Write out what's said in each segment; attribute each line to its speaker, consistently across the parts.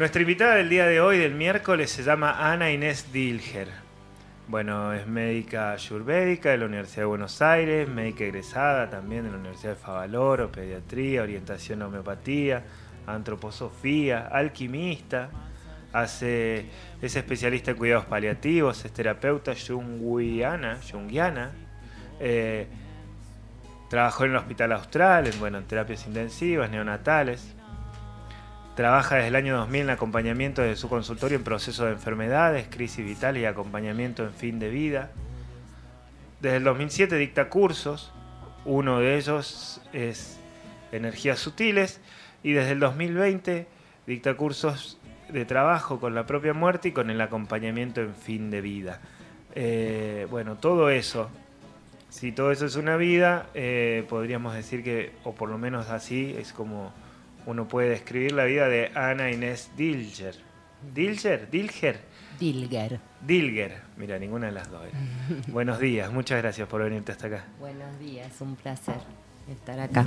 Speaker 1: Nuestra invitada del día de hoy, del miércoles, se llama Ana Inés Dilger. Bueno, es médica ayurvédica de la Universidad de Buenos Aires, médica egresada también de la Universidad de Favaloro, pediatría, orientación a homeopatía, antroposofía, alquimista, hace, es especialista en cuidados paliativos, es terapeuta junguiana eh, trabajó en el Hospital Austral, en, bueno, en terapias intensivas, neonatales. Trabaja desde el año 2000 en acompañamiento de su consultorio en procesos de enfermedades, crisis vitales y acompañamiento en fin de vida. Desde el 2007 dicta cursos, uno de ellos es Energías Sutiles, y desde el 2020 dicta cursos de trabajo con la propia muerte y con el acompañamiento en fin de vida. Eh, bueno, todo eso, si todo eso es una vida, eh, podríamos decir que, o por lo menos así, es como uno puede describir la vida de Ana Inés Dilger. ¿Dilger? ¿Dilger?
Speaker 2: Dilger.
Speaker 1: Dilger. Mira, ninguna de las dos. Buenos días, muchas gracias por venirte hasta acá.
Speaker 2: Buenos días, un placer estar acá.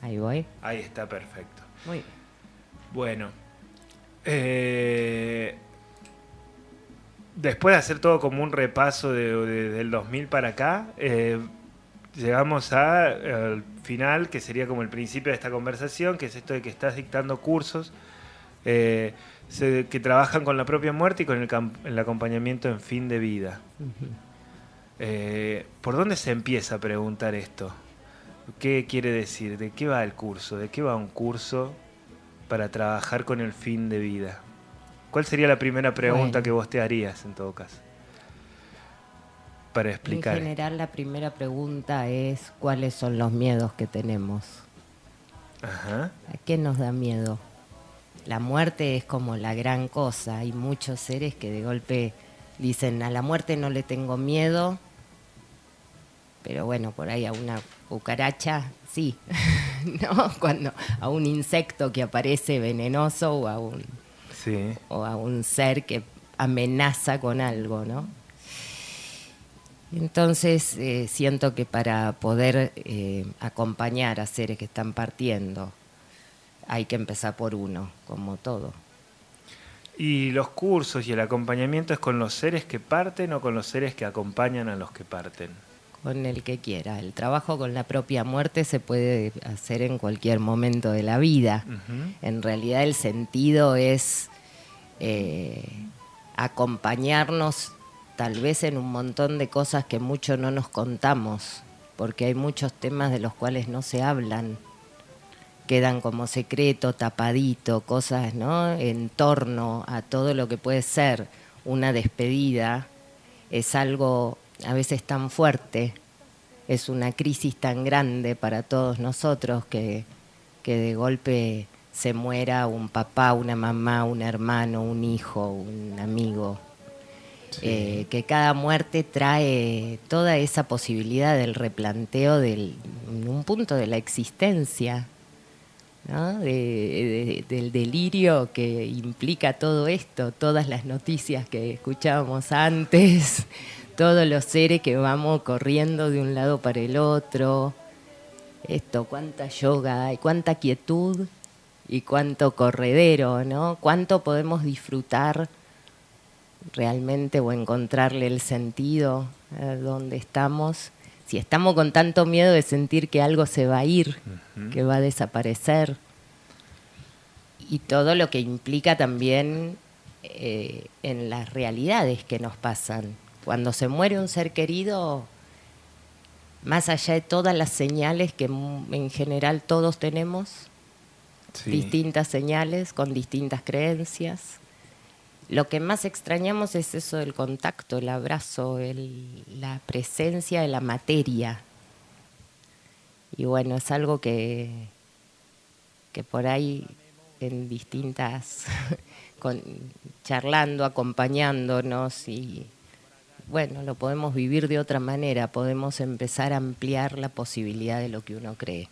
Speaker 2: Ahí voy.
Speaker 1: Ahí está, perfecto.
Speaker 2: Muy bien.
Speaker 1: Bueno, eh, después de hacer todo como un repaso de, del 2000 para acá, eh, llegamos a, al final, que sería como el principio de esta conversación, que es esto de que estás dictando cursos eh, se- que trabajan con la propia muerte y con el, el acompañamiento en fin de vida. Eh, ¿Por dónde se empieza a preguntar esto? ¿Qué quiere decir? ¿De qué va el curso? ¿De qué va un curso para trabajar con el fin de vida? ¿Cuál sería la primera pregunta
Speaker 2: Bueno.
Speaker 1: que vos te harías en todo caso? Para explicar.
Speaker 2: En general, la primera pregunta es: ¿cuáles son los miedos que tenemos?
Speaker 1: Ajá.
Speaker 2: ¿A qué nos da miedo? La muerte es como la gran cosa. Hay muchos seres que de golpe dicen: a la muerte no le tengo miedo. Pero bueno, por ahí a una cucaracha, sí. ¿No? Cuando a un insecto que aparece venenoso o a un
Speaker 1: Sí.
Speaker 2: o a un ser que amenaza con algo, ¿no? Entonces eh, siento que para poder eh, acompañar a seres que están partiendo hay que empezar por uno, como todo.
Speaker 1: ¿Y los cursos y el acompañamiento es con los seres que parten o con los seres que acompañan a los que parten?
Speaker 2: Con el que quiera. El trabajo con la propia muerte se puede hacer en cualquier momento de la vida. En realidad el sentido es eh, acompañarnos tal vez en un montón de cosas que mucho no nos contamos, porque hay muchos temas de los cuales no se hablan, quedan como secreto, tapadito, cosas, ¿no? En torno a todo lo que puede ser una despedida, es algo a veces tan fuerte, es una crisis tan grande para todos nosotros que, que de golpe se muera un papá, una mamá, un hermano, un hijo, un amigo. Eh, que cada muerte trae toda esa posibilidad del replanteo del, un punto de la existencia, del delirio que implica todo esto, todas las noticias que escuchábamos antes, todos los seres que vamos corriendo de un lado para el otro, esto, cuánta yoga cuánta quietud y cuánto corredero, ¿no? Cuánto podemos disfrutar realmente o encontrarle el sentido a donde estamos. Si estamos con tanto miedo de sentir que algo se va a ir, que va a desaparecer, y todo lo que implica también eh, en las realidades que nos pasan. Cuando se muere un ser querido, más allá de todas las señales que mm, en general todos tenemos,
Speaker 1: Sí.
Speaker 2: distintas señales con distintas creencias. Lo que más extrañamos es eso del contacto, el abrazo, el- la presencia de la materia. Y bueno, es algo que, que por ahí en distintas, charlando, acompañándonos y bueno, lo podemos vivir de otra manera, podemos empezar a ampliar la posibilidad de lo que uno cree.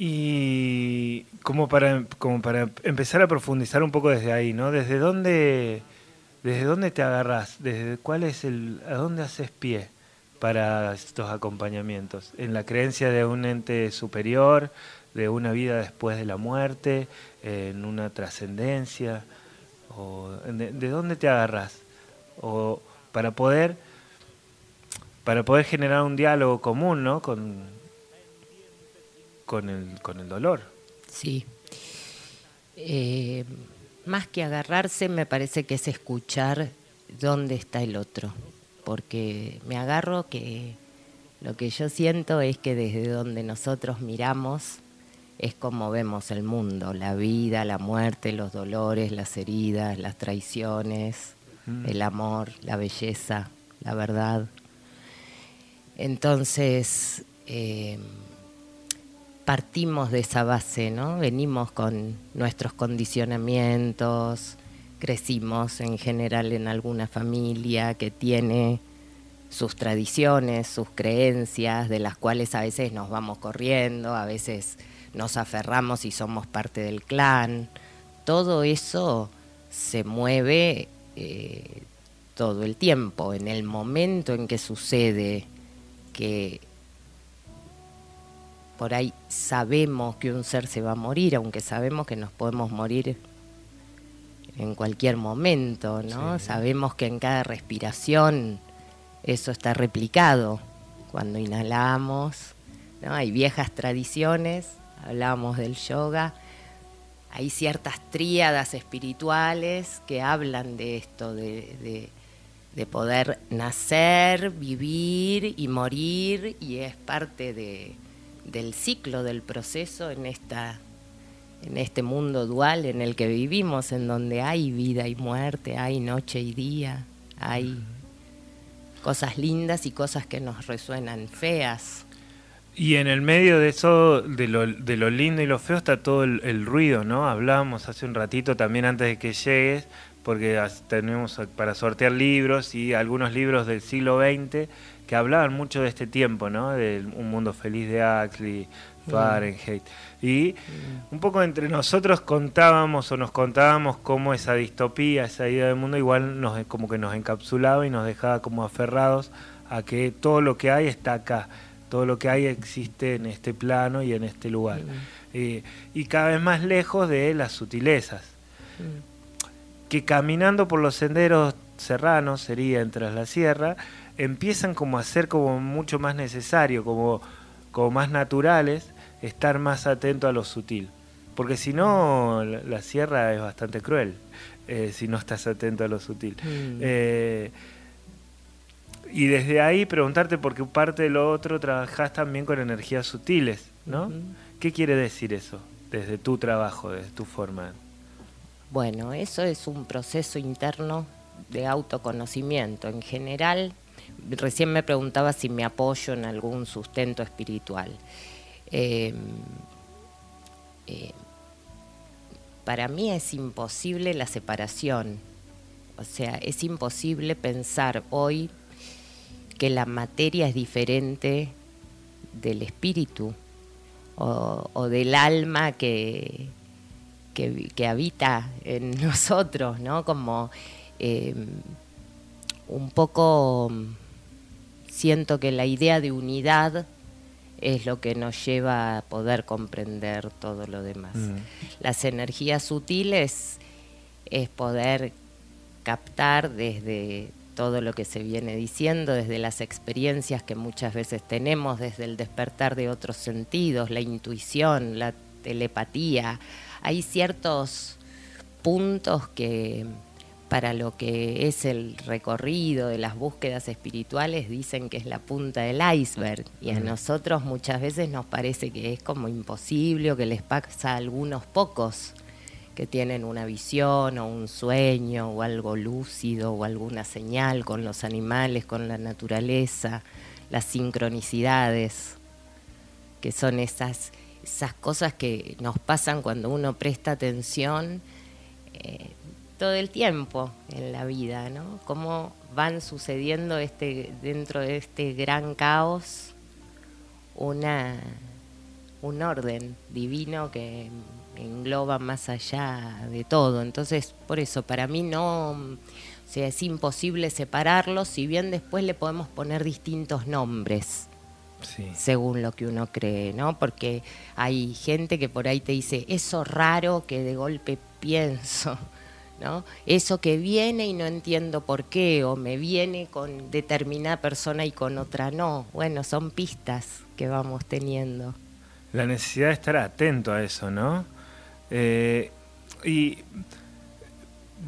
Speaker 1: Y como para, como para empezar a profundizar un poco desde ahí, ¿no? ¿Desde dónde, desde dónde te agarrás? ¿Desde cuál es el, a dónde haces pie para estos acompañamientos? ¿En la creencia de un ente superior, de una vida después de la muerte, en una trascendencia? O, de, dónde te agarras? O para poder para poder generar un diálogo común, ¿no? Con, con, el, con el dolor.
Speaker 2: Sí. Eh, más que agarrarse, me parece que es escuchar dónde está el otro. Porque me agarro que lo que yo siento es que desde donde nosotros miramos es como vemos el mundo, la vida, la muerte, los dolores, las heridas, las traiciones, mm. el amor, la belleza, la verdad. Entonces, eh, partimos de esa base, ¿no? Venimos con nuestros condicionamientos, crecimos en general en alguna familia que tiene sus tradiciones, sus creencias, de las cuales a veces nos vamos corriendo, a veces nos aferramos y somos parte del clan. Todo eso se mueve eh, todo el tiempo. En el momento en que sucede que por ahí sabemos que un ser se va a morir, aunque sabemos que nos podemos morir en cualquier momento, ¿no? Sabemos que en cada respiración eso está replicado. Cuando inhalamos, ¿no? Hay viejas tradiciones, hablábamos del yoga, hay ciertas tríadas espirituales que hablan de esto, de, de poder nacer, vivir y morir, y es parte de, del ciclo del proceso en esta en este mundo dual en el que vivimos, en donde hay vida y muerte, hay noche y día, hay cosas lindas y cosas que nos resuenan feas.
Speaker 1: Y en el medio de eso, de lo, de lo lindo y lo feo, está todo el, ruido, ¿no? Hablábamos hace un ratito también antes de que llegues, porque tenemos para sortear libros y algunos libros del siglo XX que hablaban mucho de este tiempo, ¿no? De Un Mundo Feliz de Axley, mm. Fahrenheit. Y mm. un poco entre nosotros contábamos o nos contábamos cómo esa distopía, esa idea del mundo igual nos como que nos encapsulaba y nos dejaba como aferrados a que todo lo que hay está acá, todo lo que hay existe en este plano y en este lugar. Mm. Eh, y cada vez más lejos de las sutilezas. Que caminando por los senderos serranos, sería entre la sierra, empiezan como a ser como mucho más necesario, como, como más naturales, estar más atento a lo sutil. Porque si no, la, sierra es bastante cruel, eh, si no estás atento a lo sutil. Mm. Eh, y desde ahí preguntarte, porque parte de lo otro trabajás también con energías sutiles, ¿no? ¿Qué quiere decir eso desde tu trabajo, desde tu forma?
Speaker 2: Bueno, eso es un proceso interno de autoconocimiento. En general, recién me preguntaba si me apoyo en algún sustento espiritual. Eh, eh, para mí es imposible la separación, o sea, es imposible pensar hoy que la materia es diferente del espíritu o, del alma que, que, habita en nosotros, ¿no? Como eh, un poco siento que la idea de unidad es lo que nos lleva a poder comprender todo lo demás. Mm. Las energías sutiles es poder captar desde todo lo que se viene diciendo, desde las experiencias que muchas veces tenemos, desde el despertar de otros sentidos, la intuición, la telepatía. Hay ciertos puntos que para lo que es el recorrido de las búsquedas espirituales dicen que es la punta del iceberg y a nosotros muchas veces nos parece que es como imposible o que les pasa a algunos pocos que tienen una visión o un sueño o algo lúcido o alguna señal con los animales, con la naturaleza, las sincronicidades, que son esas, esas cosas que nos pasan cuando uno presta atención. Eh, todo el tiempo en la vida, ¿no? Cómo van sucediendo este, dentro de este gran caos una, un orden divino que engloba más allá de todo. Entonces, por eso, para mí no, o sea, es imposible separarlos, si bien después le podemos poner distintos nombres, según lo que uno cree, ¿no? Porque hay gente que por ahí te dice, eso raro que de golpe pienso, ¿no? Eso que viene y no entiendo por qué, o me viene con determinada persona y con otra no. Bueno, son pistas que vamos teniendo.
Speaker 1: La necesidad de estar atento a eso, ¿no? Eh, y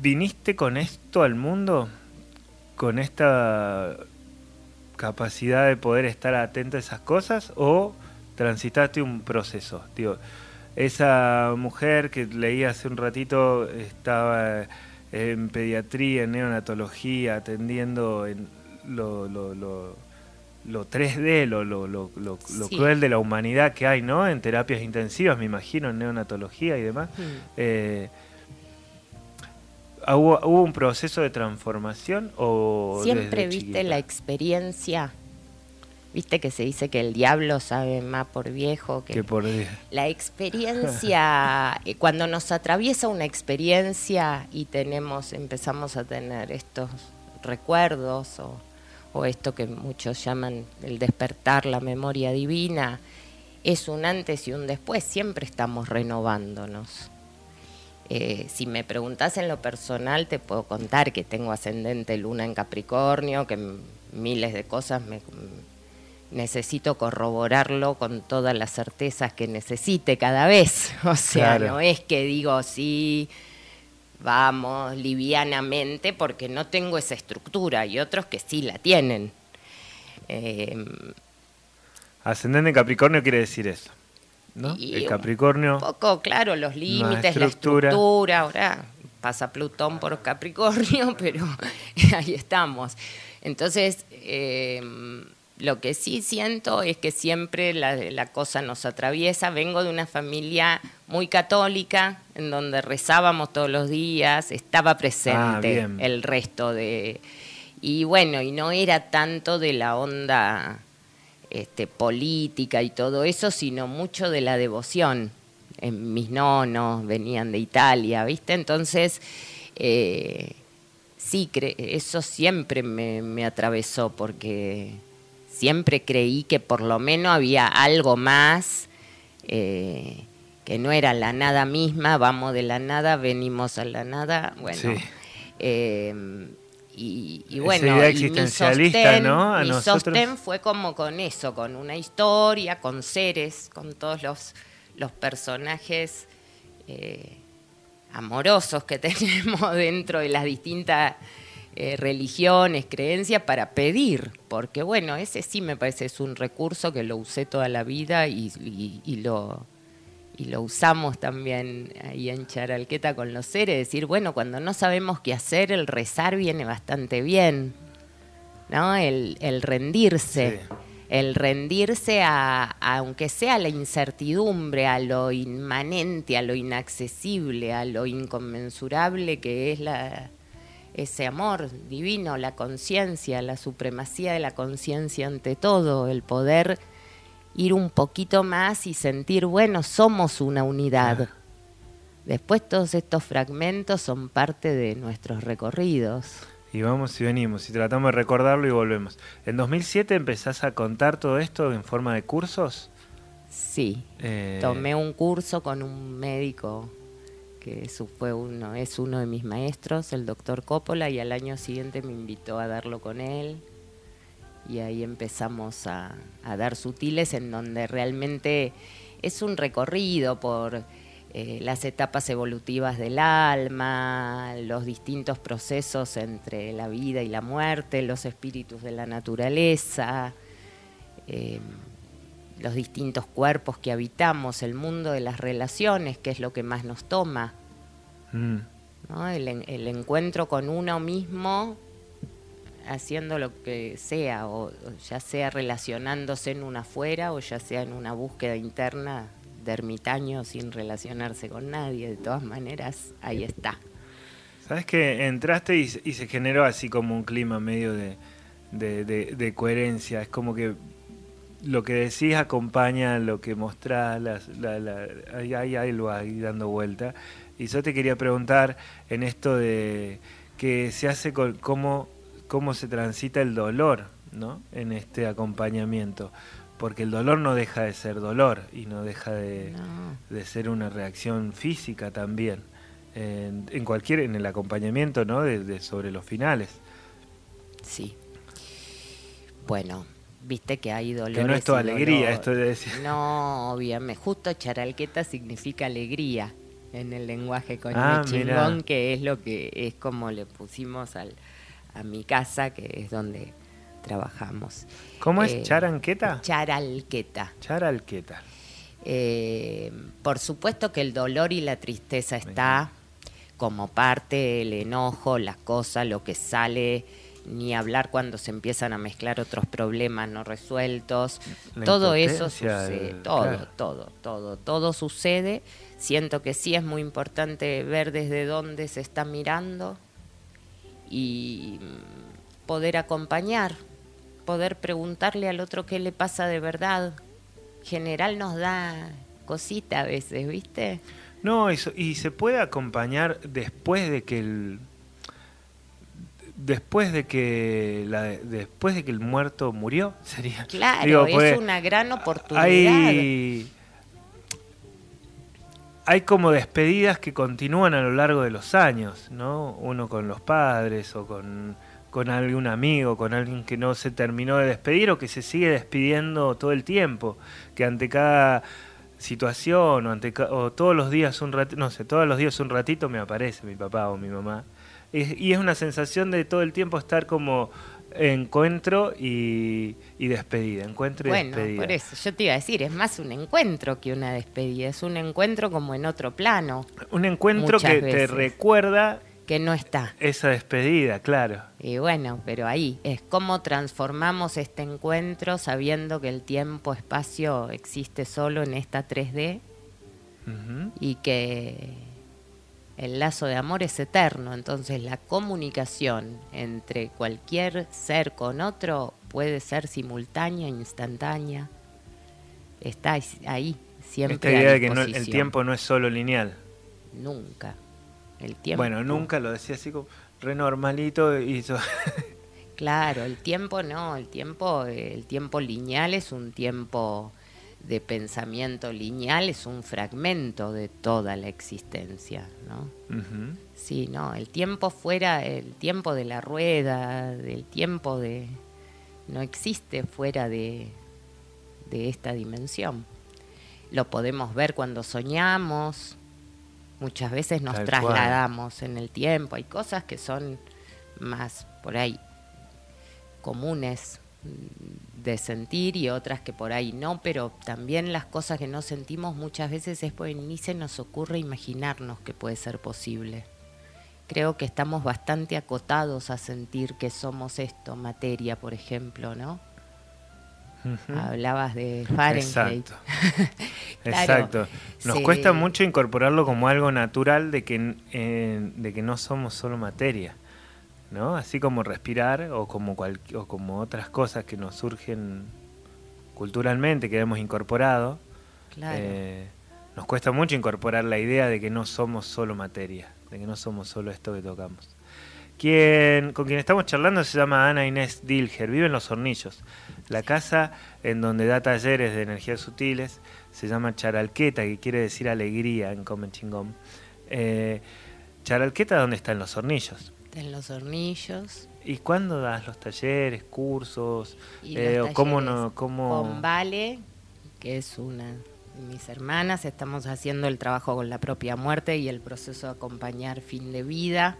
Speaker 1: viniste con esto al mundo, con esta capacidad de poder estar atento a esas cosas o transitaste un proceso. Digo, esa mujer que leí hace un ratito estaba en pediatría, en neonatología, atendiendo en lo, lo, lo, lo 3D, lo, lo, lo, lo cruel de la humanidad que hay, ¿no? En terapias intensivas, me imagino, en neonatología y demás. Mm. Eh, ¿Hubo, un proceso de transformación o
Speaker 2: siempre viste la experiencia? Viste que se dice que el diablo sabe más por viejo que,
Speaker 1: por
Speaker 2: la experiencia. Eh, cuando nos atraviesa una experiencia y tenemos empezamos a tener estos recuerdos o, o esto que muchos llaman el despertar la memoria divina es un antes y un después. Siempre estamos renovándonos. Eh, si me preguntas en lo personal, te puedo contar que tengo ascendente luna en Capricornio, que miles de cosas me, necesito corroborarlo con todas las certezas que necesite cada vez. O sea, no es que digo sí, vamos livianamente, porque no tengo esa estructura y otros que sí la tienen.
Speaker 1: Eh, ascendente en Capricornio quiere decir eso el Capricornio.
Speaker 2: Un poco, claro, los límites, la estructura. Ahora pasa Plutón por Capricornio, pero ahí estamos. Entonces, eh, lo que sí siento es que siempre la, cosa nos atraviesa. Vengo de una familia muy católica, en donde rezábamos todos los días, estaba presente ah, el resto de... Y bueno, y no era tanto de la onda este, política y todo eso, sino mucho de la devoción. En mis nonos venían de Italia, ¿viste? Entonces, eh, sí, eso siempre me, atravesó porque siempre creí que por lo menos había algo más, eh, que no era la nada misma, vamos de la nada, venimos a la nada. Bueno, eh, y, bueno, mi sostén, mi sostén fue como con eso, con una historia, con seres, con todos los, los personajes eh, amorosos que tenemos dentro de las distintas eh, religiones, creencias, para pedir, porque bueno, ese sí me parece es un recurso que lo usé toda la vida y lo y lo usamos también ahí en Charalqueta con los seres, decir, bueno, cuando no sabemos qué hacer, el rezar viene bastante bien, ¿no? El, rendirse, el rendirse a, aunque sea la incertidumbre, a lo inmanente, a lo inaccesible, a lo inconmensurable que es la, ese amor divino, la conciencia, la supremacía de la conciencia ante todo, el poder ir un poquito más y sentir, bueno, somos una unidad. Después todos estos fragmentos son parte de nuestros recorridos.
Speaker 1: Y vamos y venimos, y tratamos de recordarlo y volvemos. ¿En 2007 empezás a contar todo esto en forma de cursos?
Speaker 2: Sí, eh, tomé un curso con un médico que eso fue uno, es uno de mis maestros, el doctor Coppola, y al año siguiente me invitó a darlo con él. Y ahí empezamos a, dar sutiles en donde realmente es un recorrido por eh, las etapas evolutivas del alma, los distintos procesos entre la vida y la muerte, los espíritus de la naturaleza, em, los distintos cuerpos que habitamos, el mundo de las relaciones, que es lo que más nos toma. Mm. El, el encuentro con uno mismo haciendo lo que sea, o, ya sea relacionándose en una afuera o ya sea en una búsqueda interna de ermitaño sin relacionarse con nadie. De todas maneras, ahí está.
Speaker 1: Sabes que entraste y, se generó así como un clima medio de, de, coherencia. Es como que lo que decís acompaña lo que mostrás, la, hay, hay algo ahí dando vuelta. Y yo te quería preguntar en esto de que se hace con cómo cómo se transita el dolor ¿no? en este acompañamiento. porque el dolor no deja de ser dolor y no deja de,
Speaker 2: No.
Speaker 1: de ser una reacción física también. En, en cualquier, en el acompañamiento, ¿no? De, de- sobre los finales.
Speaker 2: Sí. Bueno, viste que hay dolores.
Speaker 1: Que no es toda alegría,
Speaker 2: dolor.
Speaker 1: esto de decir.
Speaker 2: No, obviamente. Justo charalqueta significa alegría en el lenguaje con
Speaker 1: Ah,
Speaker 2: chingón,
Speaker 1: mirá.
Speaker 2: que es lo que es como le pusimos al, a mi casa, que es donde trabajamos.
Speaker 1: ¿Cómo es?
Speaker 2: Eh,
Speaker 1: ¿Charanqueta?
Speaker 2: Charalqueta.
Speaker 1: Charalqueta.
Speaker 2: Eh, por supuesto que el dolor y la tristeza está como parte del enojo, las cosas, lo que sale, ni hablar cuando se empiezan a mezclar otros problemas no resueltos.
Speaker 1: La
Speaker 2: todo eso sucede,
Speaker 1: el-
Speaker 2: todo,
Speaker 1: claro.
Speaker 2: todo, todo, todo sucede. Siento que sí es muy importante ver desde dónde se está mirando y poder acompañar, poder preguntarle al otro qué le pasa de verdad. General nos da cosita a veces, ¿viste?
Speaker 1: No, y, so- y se puede acompañar después de que el después de que la, después de que el muerto murió sería
Speaker 2: Claro,
Speaker 1: Digo,
Speaker 2: es
Speaker 1: pues,
Speaker 2: una gran oportunidad.
Speaker 1: hay hay como despedidas que continúan a lo largo de los años no uno con los padres o con con algún amigo, con alguien que no se terminó de despedir o que se sigue despidiendo todo el tiempo, que ante cada situación o ante o todos los días un ratito, no sé, todos los días un ratito me aparece mi papá o mi mamá. Es- y es una sensación de todo el tiempo estar como encuentro y, y despedida, encuentro y
Speaker 2: Bueno,
Speaker 1: despedida.
Speaker 2: por eso yo te iba a decir, es más un encuentro que una despedida, es un encuentro como en otro plano,
Speaker 1: Un encuentro que te recuerda
Speaker 2: que no está.
Speaker 1: esa despedida, claro.
Speaker 2: Y bueno, pero ahí es cómo transformamos este encuentro sabiendo que el tiempo-espacio existe solo en esta 3D
Speaker 1: Ujú.
Speaker 2: y que el lazo de amor es eterno. Entonces la comunicación entre cualquier ser con otro puede ser simultánea, instantánea. Está ahí, siempre.
Speaker 1: Esta
Speaker 2: a
Speaker 1: idea de que no- el tiempo no es solo lineal.
Speaker 2: Nunca. El tiempo.
Speaker 1: Bueno, nunca lo decía así como re normalito y eso.
Speaker 2: Claro, el tiempo no, el tiempo, el tiempo lineal es un tiempo de pensamiento lineal, es un fragmento de toda la existencia, ¿no? Sí, no, el tiempo fuera, el tiempo de la rueda, del tiempo de... no existe fuera de, de esta dimensión. Lo podemos ver cuando soñamos, muchas veces nos
Speaker 1: Tal cual.
Speaker 2: trasladamos en el tiempo, hay cosas que son más por ahí comunes de sentir y otras que por ahí no, pero también las cosas que no sentimos muchas veces es porque ni se nos ocurre imaginarnos que puede ser posible. Creo que estamos bastante acotados a sentir que somos esto, materia, por ejemplo, ¿no? Hablabas de Fahrenheit.
Speaker 1: Exacto.
Speaker 2: Claro,
Speaker 1: Exacto. Nos cuesta mucho incorporarlo como algo natural de que, eh, de que no somos solo materia, ¿no? Así como respirar o como, cual- o como otras cosas que nos surgen culturalmente, que hemos incorporado.
Speaker 2: Claro.
Speaker 1: eh, nos cuesta mucho incorporar la idea de que no somos solo materia, de que no somos solo esto que tocamos. Quien, con quien estamos charlando se llama Ana Inés Dilger, vive en Los Hornillos. La casa en donde da talleres de energías sutiles se llama Charalqueta, que quiere decir alegría en Comen Chingón. Eh, Charalqueta, ¿dónde está? En Los Hornillos.
Speaker 2: En los hornillos.
Speaker 1: ¿Y cuándo das los talleres, cursos?
Speaker 2: Y
Speaker 1: Eh,
Speaker 2: los
Speaker 1: ¿Cómo no? Cómo...
Speaker 2: Con Vale, que es una de mis hermanas, estamos haciendo el trabajo con la propia muerte y el proceso de acompañar fin de vida.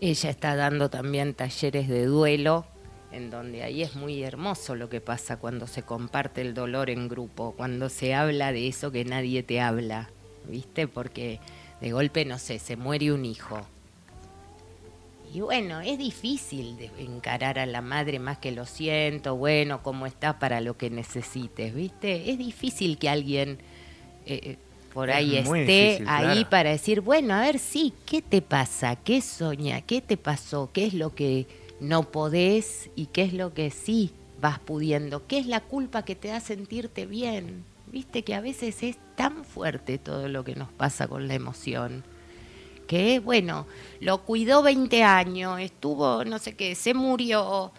Speaker 2: Ella está dando también talleres de duelo, en donde ahí es muy hermoso lo que pasa cuando se comparte el dolor en grupo, cuando se habla de eso que nadie te habla, ¿viste? Porque de golpe, no sé, se muere un hijo. Y bueno, es difícil de encarar a la madre más que lo siento, bueno, cómo está para lo que necesites, ¿viste? Es difícil que alguien eh, eh, por ahí esté
Speaker 1: difícil,
Speaker 2: ahí
Speaker 1: claro.
Speaker 2: para decir, bueno, a ver, sí, ¿qué te pasa? ¿Qué soña? ¿Qué te pasó? ¿Qué es lo que no podés y qué es lo que sí vas pudiendo? ¿Qué es la culpa que te da sentirte bien? Viste que a veces es tan fuerte todo lo que nos pasa con la emoción que bueno, lo cuidó 20 años, estuvo, no sé qué, se murió,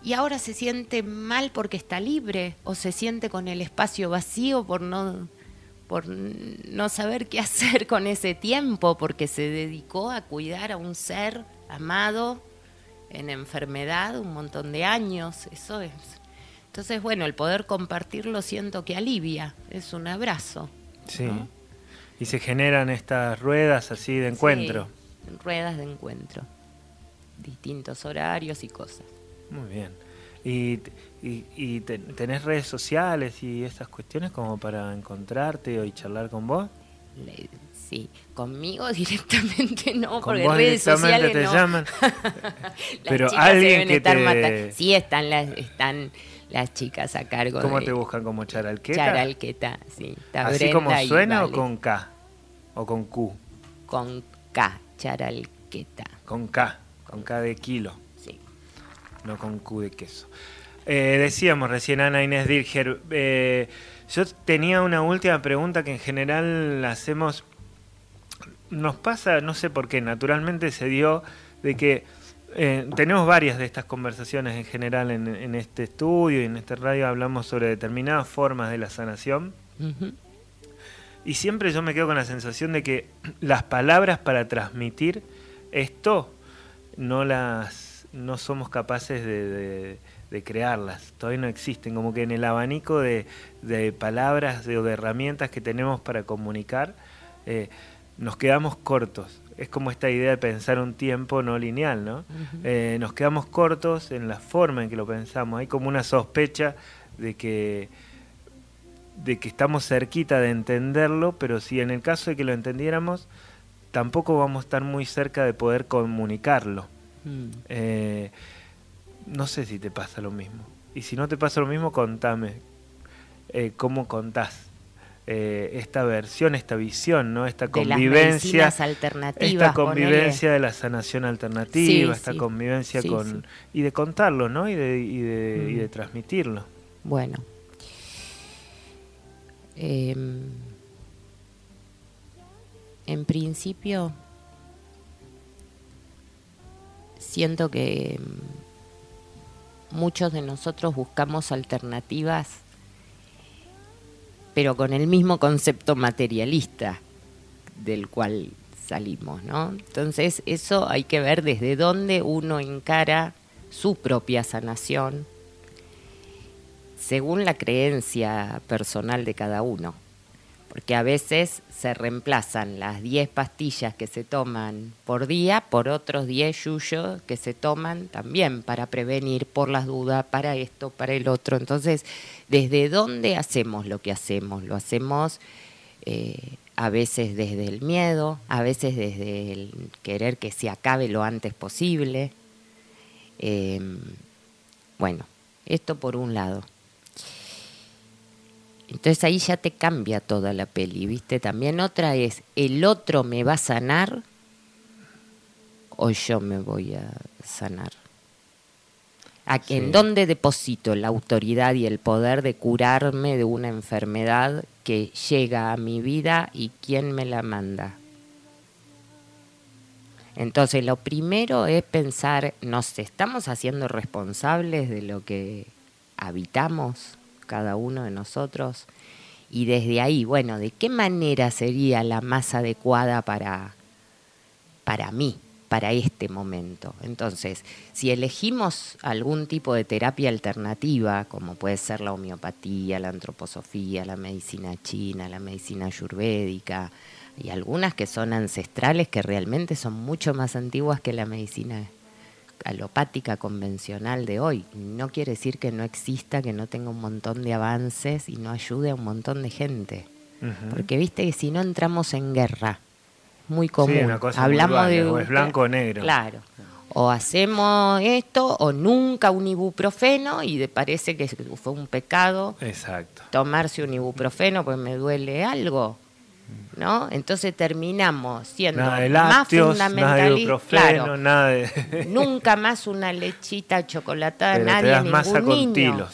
Speaker 2: y ahora se siente mal porque está libre o se siente con el espacio vacío por no por no saber qué hacer con ese tiempo porque se dedicó a cuidar a un ser amado en enfermedad un montón de años, eso es. Entonces, bueno, el poder compartirlo siento que alivia, es un abrazo.
Speaker 1: Sí. Y se generan estas ruedas así de encuentro.
Speaker 2: Sí, ruedas de encuentro. Distintos horarios y cosas.
Speaker 1: Muy bien. ¿Y, y, tenés redes sociales y esas cuestiones como para encontrarte y charlar con vos?
Speaker 2: Sí, conmigo directamente no, porque redes sociales
Speaker 1: te
Speaker 2: no.
Speaker 1: llaman. Pero alguien que te...
Speaker 2: Sí, están las, están las chicas a cargo
Speaker 1: ¿Cómo te buscan? ¿Como Charalqueta?
Speaker 2: Charalqueta, sí.
Speaker 1: ¿Así como suena o con K? ¿O con Q?
Speaker 2: Con K, Charalqueta.
Speaker 1: Con K, con K de kilo no con Q de queso. Eh, decíamos recién Ana Inés Dirger, eh, yo tenía una última pregunta que en general la hacemos, nos pasa, no sé por qué, naturalmente se dio de que eh, tenemos varias de estas conversaciones en general en, este estudio y en este radio hablamos sobre determinadas formas de la sanación. Y siempre yo me quedo con la sensación de que las palabras para transmitir esto no las no somos capaces de, crearlas, todavía no existen, como que en el abanico de, palabras o de, herramientas que tenemos para comunicar, eh, nos quedamos cortos. Es como esta idea de pensar un tiempo no lineal, ¿no? Eh, nos quedamos cortos en la forma en que lo pensamos. Hay como una sospecha de que de que estamos cerquita de entenderlo, pero si en el caso de que lo entendiéramos, tampoco vamos a estar muy cerca de poder comunicarlo. Mm. Eh, no sé si te pasa lo mismo. Y si no te pasa lo mismo, contame eh, cómo contás eh, esta versión, esta visión, ¿no? Esta convivencia.
Speaker 2: alternativas,
Speaker 1: esta convivencia de la sanación alternativa, esta convivencia con. y de contarlo, ¿no? Y de, y de, y de mm. transmitirlo.
Speaker 2: Bueno. Em, en principio siento que mm, muchos de nosotros buscamos alternativas, pero con el mismo concepto materialista del cual salimos, ¿no? Entonces eso hay que ver desde dónde uno encara su propia sanación, según la creencia personal de cada uno porque a veces se reemplazan las 10 pastillas que se toman por día por otros 10 yuyos que se toman también para prevenir por las dudas, para esto, para el otro. Entonces, ¿desde dónde hacemos lo que hacemos? Lo hacemos eh, a veces desde el miedo, a veces desde el querer que se acabe lo antes posible. Em, bueno, esto por un lado. Entonces ahí ya te cambia toda la peli, ¿viste? También otra es, ¿el otro me va a sanar o yo me voy a sanar? ¿En dónde deposito la autoridad y el poder de curarme de una enfermedad que llega a mi vida y quién me la manda? Entonces, lo primero es pensar, ¿nos estamos haciendo responsables de lo que habitamos? Cada uno de nosotros. Y desde ahí, bueno, ¿de qué manera sería la más adecuada para, para mí, para este momento? Entonces, si elegimos algún tipo de terapia alternativa, como puede ser la homeopatía, la antroposofía, la medicina china, la medicina ayurvédica, y algunas que son ancestrales que realmente son mucho más antiguas que la medicina alopática convencional de hoy. No quiere decir que no exista, que no tenga un montón de avances y no ayude a un montón de gente. Porque viste que si no entramos en guerra, muy común. Hablamos de
Speaker 1: o es blanco o negro.
Speaker 2: Claro. O hacemos esto o nunca un ibuprofeno y parece que fue un pecado.
Speaker 1: Exacto.
Speaker 2: Tomarse un ibuprofeno pues me duele algo. ¿No? Entonces terminamos siendo más fundamentalistas. Claro, nunca más una lechita chocolatada, nadie, ningún niño.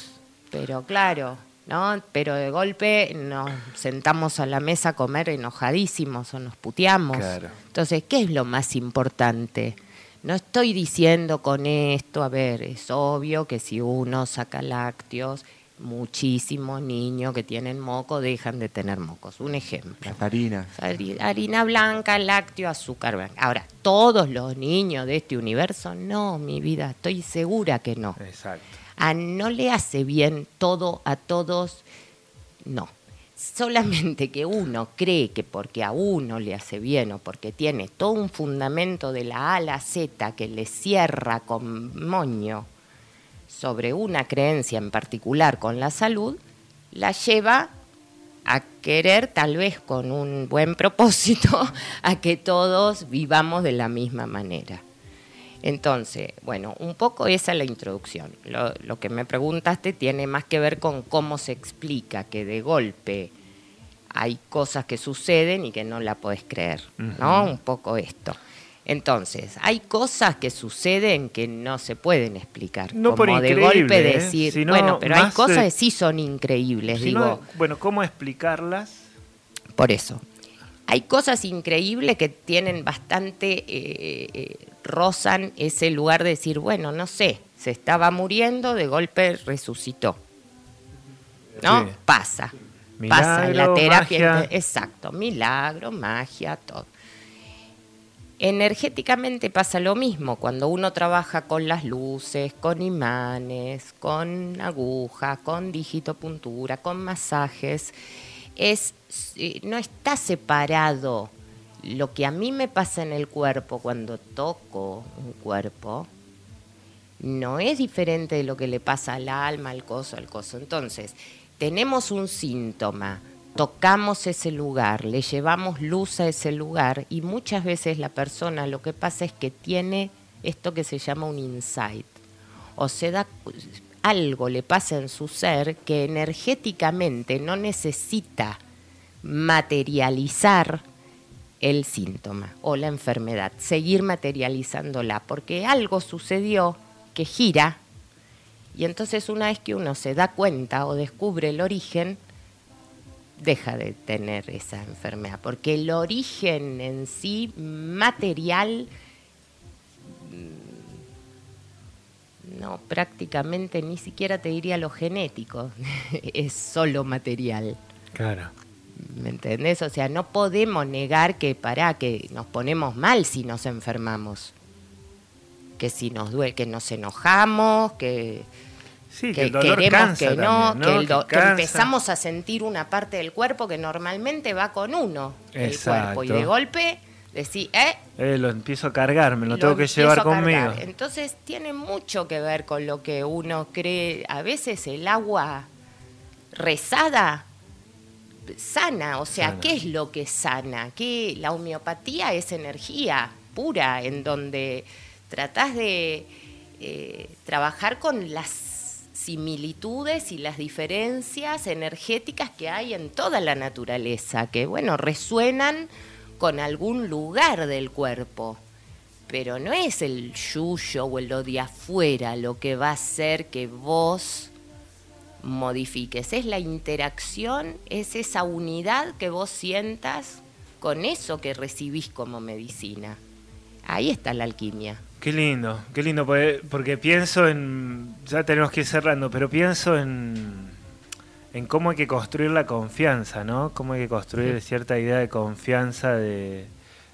Speaker 2: Pero claro, ¿no? Pero de golpe nos sentamos a la mesa a comer enojadísimos o nos puteamos. Entonces, ¿qué es lo más importante? No estoy diciendo con esto, a ver, es obvio que si uno saca lácteos, muchísimos niños que tienen moco dejan de tener mocos. Un ejemplo.
Speaker 3: Las harinas.
Speaker 2: Harina blanca, lácteo, azúcar blanca. Ahora, ¿todos los niños de este universo? No, mi vida, estoy segura que no.
Speaker 1: Exacto.
Speaker 2: A no le hace bien todo a todos, no solamente que uno cree que porque a uno le hace bien o porque tiene todo un fundamento de la A a la Z que le cierra con moño sobre una creencia en particular con la salud, la lleva a querer, tal vez con un buen propósito, a que todos vivamos de la misma manera. Entonces, bueno, un poco esa es la introducción. Lo, que me preguntaste tiene más que ver con cómo se explica que de golpe hay cosas que suceden y que no la podés creer, ¿no? Un poco esto. Entonces, hay cosas que suceden que no se pueden explicar.
Speaker 1: No
Speaker 2: como
Speaker 1: de
Speaker 2: golpe
Speaker 1: ¿eh?
Speaker 2: decir, bueno, pero hay cosas que sí son increíbles, digo.
Speaker 1: bueno, ¿cómo explicarlas?
Speaker 2: Por eso. Hay cosas increíbles que tienen bastante eh, eh, rozan ese lugar de decir, bueno, no sé, se estaba muriendo, de golpe resucitó. ¿No? Pasa. pasa en la terapia. Exacto, milagro, magia, todo. Energéticamente pasa lo mismo cuando uno trabaja con las luces, con imanes, con agujas, con digitopuntura, con masajes. Es, eh, no está separado lo que a mí me pasa en el cuerpo cuando toco un cuerpo no es diferente de lo que le pasa al alma, al coso, al coso. Entonces, tenemos un síntoma, tocamos ese lugar, le llevamos luz a ese lugar y muchas veces la persona lo que pasa es que tiene esto que se llama un insight. O se da algo le pasa en su ser que energéticamente no necesita materializar el síntoma o la enfermedad, seguir materializándola, porque algo sucedió que gira y entonces una vez que uno se da cuenta o descubre el origen, deja de tener esa enfermedad, porque el origen en sí material, mm, no, prácticamente ni siquiera te diría lo genético, es solo material.
Speaker 1: Claro.
Speaker 2: ¿Me entendés? O sea, no podemos negar que para que nos ponemos mal si nos enfermamos. Que si nos duele, que nos enojamos, que,
Speaker 1: sí, que, queremos que no,
Speaker 2: que, empezamos a sentir una parte del cuerpo que normalmente va con uno, el cuerpo, y de golpe decís, ¿eh?
Speaker 1: eh lo empiezo a cargar, me lo, tengo que llevar conmigo.
Speaker 2: Entonces tiene mucho que ver con lo que uno cree. A veces el agua rezada sana, o sea, ¿qué es lo que sana? ¿Qué? La homeopatía es energía pura, en donde tratás de eh, trabajar con las similitudes y las diferencias energéticas que hay en toda la naturaleza, que bueno, resuenan con algún lugar del cuerpo. Pero no es el yuyo o lo de afuera lo que va a hacer que vos modifiques. Es la interacción, es esa unidad que vos sientas con eso que recibís como medicina. Ahí está la alquimia.
Speaker 1: Qué lindo, qué lindo, porque, pienso en, ya tenemos que ir cerrando, pero pienso en, en cómo hay que construir la confianza, ¿no? Cómo hay que construir cierta idea de confianza, de,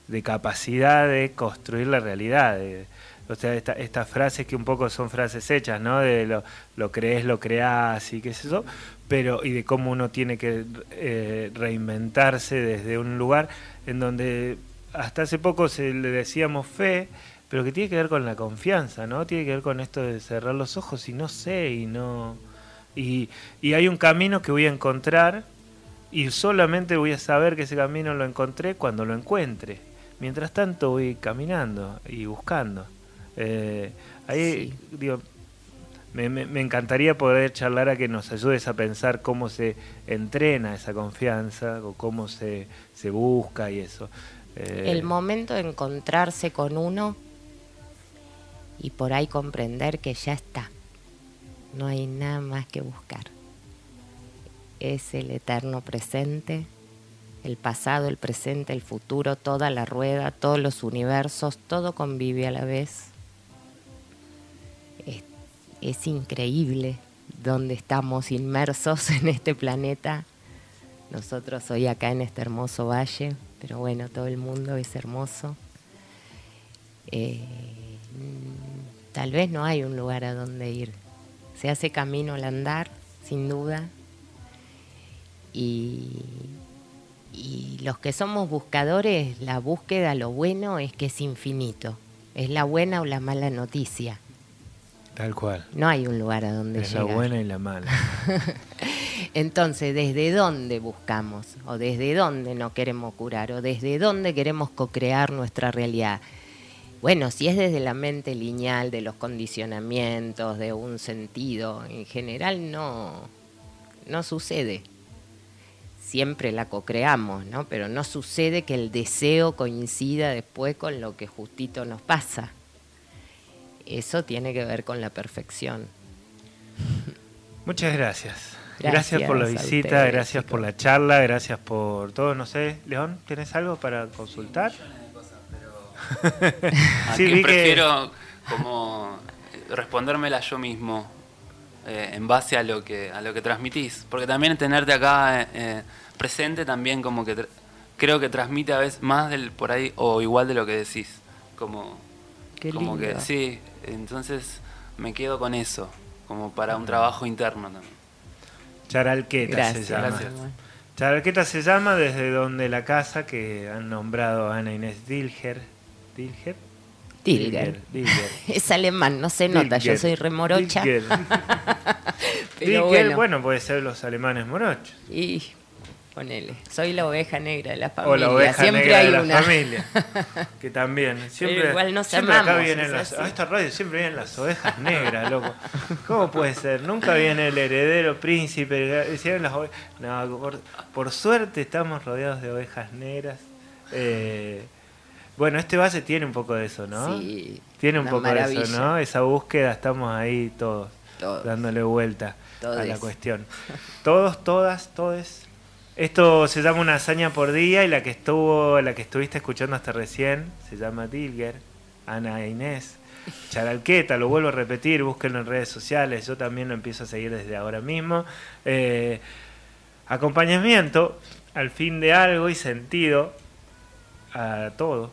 Speaker 1: de capacidad de construir la realidad, de, o sea, estas frases que un poco son frases hechas, ¿no? De lo, lo crees, lo creas y qué es eso, pero y de cómo uno tiene que eh, reinventarse desde un lugar en donde hasta hace poco se le decíamos fe, pero que tiene que ver con la confianza, ¿no? Tiene que ver con esto de cerrar los ojos y no sé y no y, y hay un camino que voy a encontrar y solamente voy a saber que ese camino lo encontré cuando lo encuentre. Mientras tanto voy caminando y buscando. Eh, ahí, digo, me, me, encantaría poder charlar a que nos ayudes a pensar cómo se entrena esa confianza o cómo se, se busca y eso.
Speaker 2: Eh, El momento de encontrarse con uno y por ahí comprender que ya está. No hay nada más que buscar. Es el eterno presente el pasado, el presente, el futuro, toda la rueda, todos los universos, todo convive a la vez. Es, increíble donde estamos inmersos en este planeta. Nosotros hoy acá en este hermoso valle, pero bueno, todo el mundo es hermoso. Eh, tal vez no hay un lugar a donde ir. Se hace camino al andar, sin duda. Y, y los que somos buscadores, la búsqueda, lo bueno es que es infinito. Es la buena o la mala noticia.
Speaker 1: Tal cual.
Speaker 2: No hay un lugar a donde
Speaker 1: Es
Speaker 2: llegar.
Speaker 1: la buena y la mala.
Speaker 2: Entonces, ¿desde dónde buscamos? ¿O desde dónde no queremos curar? ¿O desde dónde queremos co-crear nuestra realidad? Bueno, si es desde la mente lineal, de los condicionamientos, de un sentido, en general no, no sucede. Siempre la co-creamos, ¿no? Pero no sucede que el deseo coincida después con lo que justito nos pasa. Eso tiene que ver con la perfección.
Speaker 1: Muchas gracias.
Speaker 2: Gracias
Speaker 1: Gracias, por la visita,
Speaker 2: ustedes,
Speaker 1: gracias por la charla, gracias por todo. No sé, León, ¿tienes algo para consultar? Sí,
Speaker 3: Aquí
Speaker 1: vi que-
Speaker 3: prefiero como eh, respondérmela yo mismo eh, en base a lo que a lo que transmitís, porque también tenerte acá eh, presente también como que creo que transmite a veces más del por ahí o igual de lo que decís, como
Speaker 2: Qué
Speaker 3: como que
Speaker 2: lindo.
Speaker 3: sí, entonces me quedo con eso, como para un trabajo interno también.
Speaker 1: Charalqueta
Speaker 2: Gracias.
Speaker 1: se llama.
Speaker 3: Gracias.
Speaker 1: Charalqueta se llama desde donde la casa que han nombrado a Ana Inés Dilger. ¿Dilger?
Speaker 2: Dilger.
Speaker 1: Dilger.
Speaker 2: Es alemán, no se nota, yo soy remorocha.
Speaker 1: Dilger.
Speaker 2: Pero bueno.
Speaker 1: bueno. puede ser los alemanes morochos.
Speaker 2: Y ponele, soy la oveja negra de la
Speaker 1: O
Speaker 2: familia.
Speaker 1: la oveja
Speaker 2: Siempre
Speaker 1: negra
Speaker 2: hay
Speaker 1: de la familia. Que también. Siempre,
Speaker 2: igual nos
Speaker 1: siempre acá vienen las. A esta radio siempre vienen las ovejas negras, loco. ¿Cómo puede ser? Nunca viene el heredero príncipe. Las ove- No, por, por suerte estamos rodeados de ovejas negras. Eh, bueno, este base tiene un poco de eso, ¿no?
Speaker 2: Sí,
Speaker 1: Tiene un poco de eso, ¿no? Esa búsqueda, estamos ahí todos,
Speaker 2: Todos.
Speaker 1: dándole vuelta a la cuestión. Todos, todas, todes. Esto se llama una hazaña por día y la que estuvo, la que estuviste escuchando hasta recién, se llama Dilger, Ana Inés. Charalqueta, lo vuelvo a repetir, búsquenlo en redes sociales, yo también lo empiezo a seguir desde ahora mismo. Eh, acompañamiento al fin de algo y sentido a todo,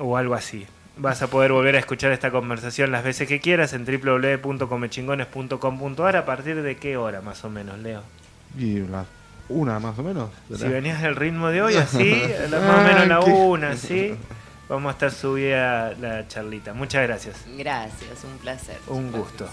Speaker 1: o algo así. Vas a poder volver a escuchar esta conversación las veces que quieras en www.comechingones.com.ar a partir de qué hora más o menos, Leo.
Speaker 4: Y las una más o menos.
Speaker 1: Si venías del ritmo de hoy, así, más o menos la una, así, vamos a estar subida la charlita. Muchas gracias.
Speaker 2: Gracias, un placer.
Speaker 1: Un gusto.